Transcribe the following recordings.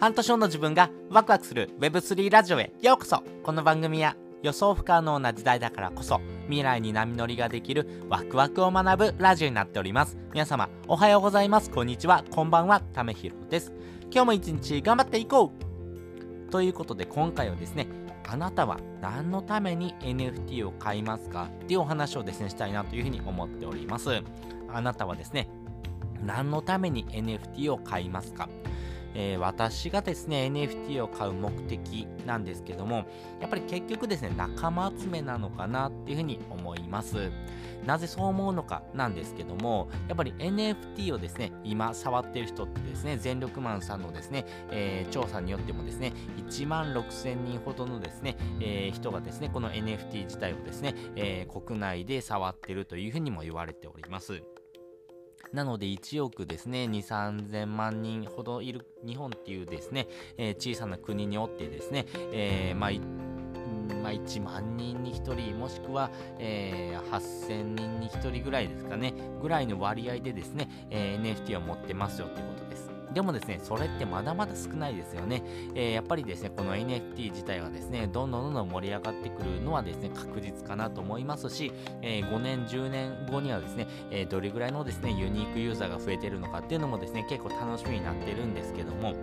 半年後の自分がワクワクする Web3 ラジオへようこそ。この番組は予想不可能な時代だからこそ未来に波乗りができるワクワクを学ぶラジオになっております。皆様おはようございます。こんにちは。こんばんは。ためひろです。今日も一日頑張っていこう。ということで今回はですねあなたは何のために NFT を買いますかっていうお話をですねしたいなというふうに思っております。あなたはですね何のために NFT を買いますかえー、私がですね NFT を買う目的なんですけどもやっぱり結局ですね仲間集めなのかなっていうふうに思います。なぜそう思うのかなんですけどもやっぱり NFT をですね今触ってる人ってですね全力マンさんのですね、えー、調査によってもですね1万6000人ほどのですね、えー、人がですねこの NFT 自体をですね、え国内で触ってるというふうにも言われております。なので1億ですね、2、3000万人ほどいる日本っていうですね、えー、小さな国におってですね、えー、まあ、まあ、1万人に1人もしくは、えー、8000人に1人ぐらいですかねぐらいの割合でですね、えー、NFT を持ってますよということです。でもですね、それってまだまだ少ないですよね。えー、やっぱりですね、この NFT 自体はですね、どんどんどんどん盛り上がってくるのはですね、確実かなと思いますし、えー、5年、10年後にはですね、えー、どれぐらいのですね、ユニークユーザーが増えてるのかっていうのもですね、結構楽しみになってるんですけども、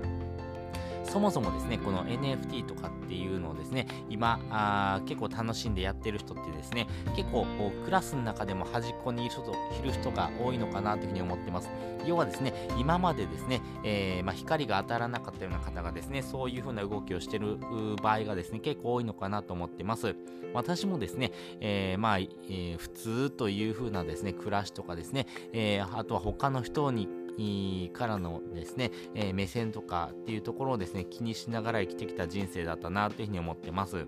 そもそもですね、この NFT とかっていうのをですね、今、あ結構楽しんでやってる人ってですね、結構こうクラスの中でも端っこにいる人いる人が多いのかなというふうに思ってます。要はですね、今までですね、えー、まあ、光が当たらなかったような方がですね、そういうふうな動きをしてる場合がですね、結構多いのかなと思ってます。私もですね、えー、まあ、えー、普通というふうなですね、暮らしとかですね、えあとは他の人にからのですね、えー、目線とかっていうところをですね、気にしながら生きてきた人生だったなというふうに思ってます。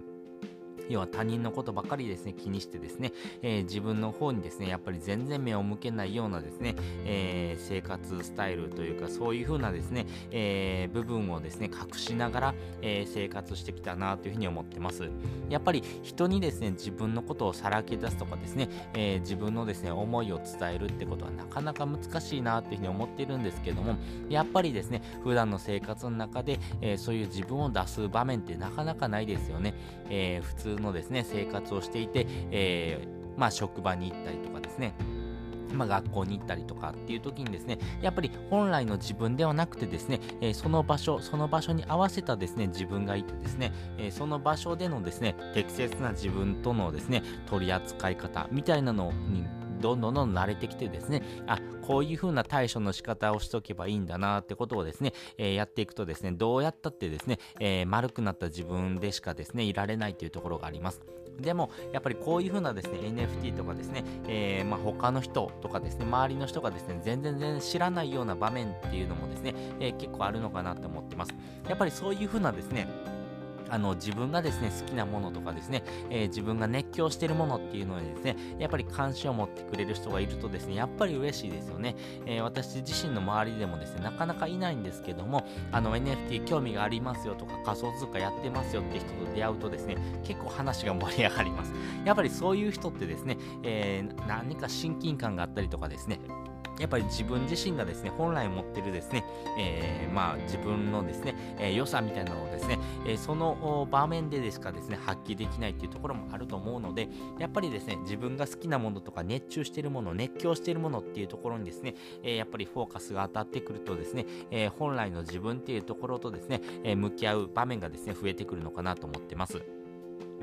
要は他人のことばかりですね、気にしてですね、えー、自分の方にですね、やっぱり全然目を向けないようなですね、えー、生活スタイルというか、そういう風なですね、えー、部分をですね、隠しながら、え生活してきたなというふうに思ってます。やっぱり人にですね、自分のことをさらけ出すとかですね、え自分のですね、思いを伝えるってことはなかなか難しいなというふうに思っているんですけども、やっぱりですね、普段の生活の中で、えそういう自分を出す場面ってなかなかないですよね。え普通のですね、生活をしていて、えー、まあ、職場に行ったりとかですね、まあ、学校に行ったりとかっていう時にですね、やっぱり本来の自分ではなくてですね、えー、その場所、その場所に合わせたですね、自分がいてですね、えー、その場所でのですね、適切な自分とのですね、取り扱い方みたいなのにどんどんどん慣れてきてですね、あ、こういう風な対処の仕方をしとけばいいんだなってことをですね、えー、やっていくとですね、どうやったってですね、えー、丸くなった自分でしかですね、いられないというところがあります。でも、やっぱりこういう風なですね、NFT とかですね、えー、まあ、他の人とかですね、周りの人がですね、全然全然知らないような場面っていうのもですね、え結構あるのかなって思ってます。やっぱりそういう風なですね、あの自分がですね好きなものとかですね、えー、自分が熱狂してるものっていうのにですねやっぱり関心を持ってくれる人がいるとですねやっぱり嬉しいですよね、えー、私自身の周りでもですねなかなかいないんですけどもあの NFT 興味がありますよとか仮想通貨やってますよって人と出会うとですね結構話が盛り上がります。やっぱりそういう人ってですね、えー、何か親近感があったりとかですねやっぱり自分自身がですね、本来持ってるですね、えー、まあ自分のですね、えー、良さみたいなのをですね、えー、その場面ででしかですね、発揮できないっていうところもあると思うので、やっぱりですね、自分が好きなものとか熱中しているもの、熱狂しているものっていうところにですね、えやっぱりフォーカスが当たってくるとですね、え本来の自分っていうところとですね、え向き合う場面がですね、増えてくるのかなと思ってます。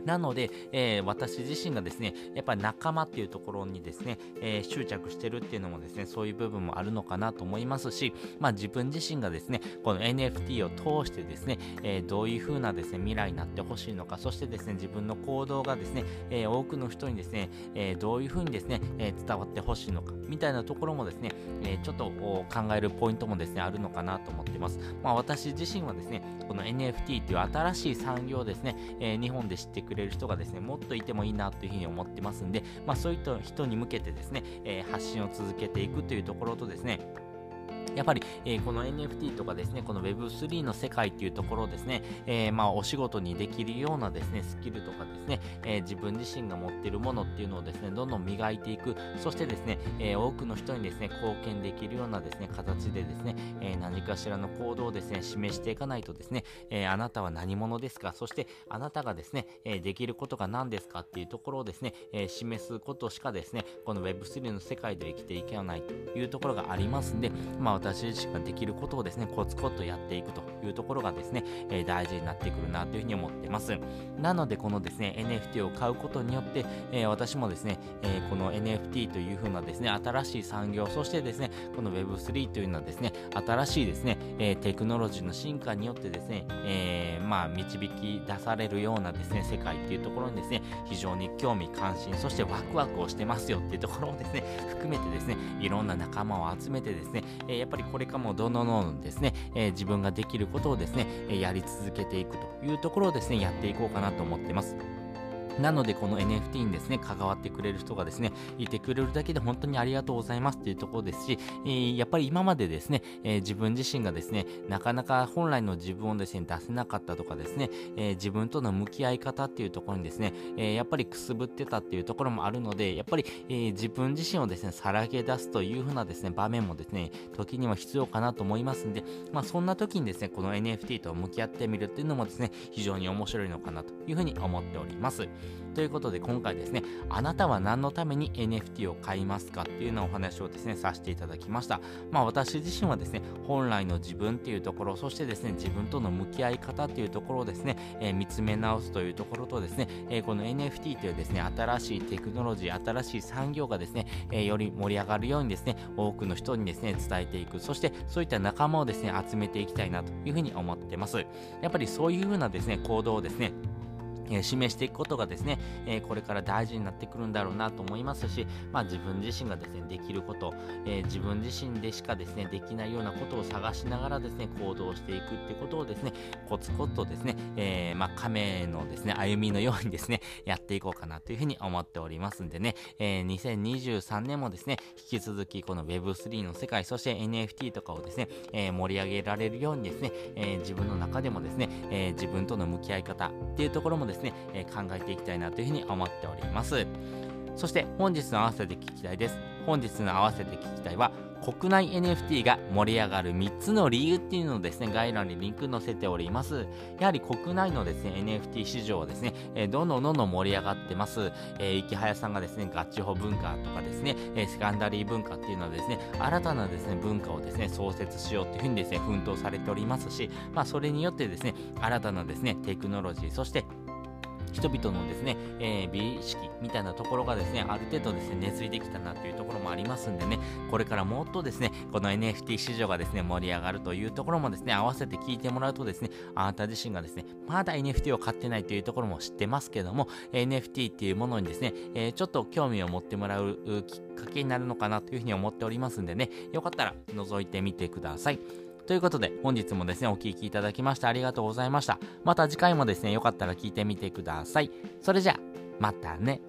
なので、えー、私自身がですね、やっぱり仲間っていうところにですね、えー、執着してるっていうのもですね、そういう部分もあるのかなと思いますし、まあ自分自身がですね、この NFT を通してですね、えー、どういう風なですね、未来になってほしいのか、そしてですね、自分の行動がですね、え多くの人にですね、えどういう風にですね、え伝わってほしいのか、みたいなところもですね、えちょっと考えるポイントもですね、あるのかなと思ってます。まあ私自身はですね、この NFT っていう新しい産業をですね、え日本で知ってくれれる人がですね、もっといてもいいなというふうに思ってますんで、まあ、そういった人に向けてですね、えー、発信を続けていくというところとですね、やっぱり、えー、この NFT とかですね、この Web3 の世界っていうところをですね、えー、まあお仕事にできるようなですね、スキルとかですね、えー、自分自身が持っているものっていうのをですね、どんどん磨いていく、そしてですね、え多くの人にですね、貢献できるようなですね、形でですね、え何かしらの行動をですね、示していかないとですね、えあなたは何者ですか、そしてあなたがですね、えできることが何ですかっていうところをですね、え示すことしかですね、この Web3 の世界で生きていけないというところがありますんで、まあ私自身ができることをですね、コツコツとやっていくというところがですね、え、大事になってくるなというふうに思ってます。なので、このですね、NFT を買うことによって、え、私もですね、え、この NFT というふうなですね、新しい産業、そしてですね、この Web3 というのはですね、新しいですね、えテクノロジーの進化によってですね、えまあ、導き出されるようなですね、世界っていうところにですね、非常に興味関心、そしてワクワクをしてますよっていうところをですね、含めてですね、いろんな仲間を集めてですね、えやっぱりこれからもどんどんどんですね、え自分ができることをですね、やり続けていくというところをですね、やっていこうかなと思ってます。なので、この NFT にですね、関わってくれる人がですね、いてくれるだけで本当にありがとうございますっていうところですし、えー、やっぱり今までですね、えー、自分自身がですね、なかなか本来の自分をですね、出せなかったとかですね、えー、自分との向き合い方っていうところにですね、えやっぱりくすぶってたっていうところもあるので、やっぱり、え自分自身をですね、さらけ出すというふうなですね、場面もですね、時には必要かなと思いますんで、まあそんな時にですね、この NFT と向き合ってみるっていうのもですね、非常に面白いのかなというふうに思っております。ということで今回ですね、あなたは何のために NFT を買いますかっていうようなお話をですね、させていただきました。まあ私自身はですね、本来の自分っていうところ、そしてですね、自分との向き合い方っていうところをですね、えー、見つめ直すというところとですね、えー、この NFT というですね、新しいテクノロジー、新しい産業がですね、えー、より盛り上がるようにですね、多くの人にですね、伝えていく。そしてそういった仲間をですね、集めていきたいなというふうに思ってます。やっぱりそういうふうなですね、行動をですね、え、示していくことがですね、え、これから大事になってくるんだろうなと思いますし、まあ、自分自身がですね、できること、え、自分自身でしかですね、できないようなことを探しながらですね、行動していくってことをですね、コツコツとですね、えまあ、亀のですね、歩みのようにですね、やっていこうかなというふうに思っておりますんでね、え2023年もですね、引き続きこの Web3 の世界、そして NFT とかをですね、え盛り上げられるようにですね、え自分の中でもですね、え自分との向き合い方っていうところもですねですね、え考えていきたいなというふうに思っております。そして本日の合わせて聞きたいです。本日の合わせて聞きたいは、国内 NFT が盛り上がる3つの理由っていうのをですね、概要欄にリンク載せております。やはり国内のですね、NFT 市場はですね、えー、どんどんどんどん盛り上がってます。えー、池早さんがですね、ガチホ文化とかですね、えー、セカンダリー文化っていうのはですね、新たなですね、文化をですね、創設しようっていうふうにですね、奮闘されておりますし、まあ、それによってですね、新たなですね、テクノロジー、そして人々のですね、えー、美意識みたいなところがですね、ある程度ですね、根付いてきたなというところもありますんでね、これからもっとですね、この NFT 市場がですね、盛り上がるというところもですね、合わせて聞いてもらうとですね、あなた自身がですね、まだ NFT を買ってないというところも知ってますけども、NFT っていうものにですね、えー、ちょっと興味を持ってもらうきっかけになるのかなというふうに思っておりますんでね、よかったら覗いてみてください。ということで、本日もですね、お聴きいただきましてありがとうございました。また次回もですね、よかったら聞いてみてください。それじゃあ、またね。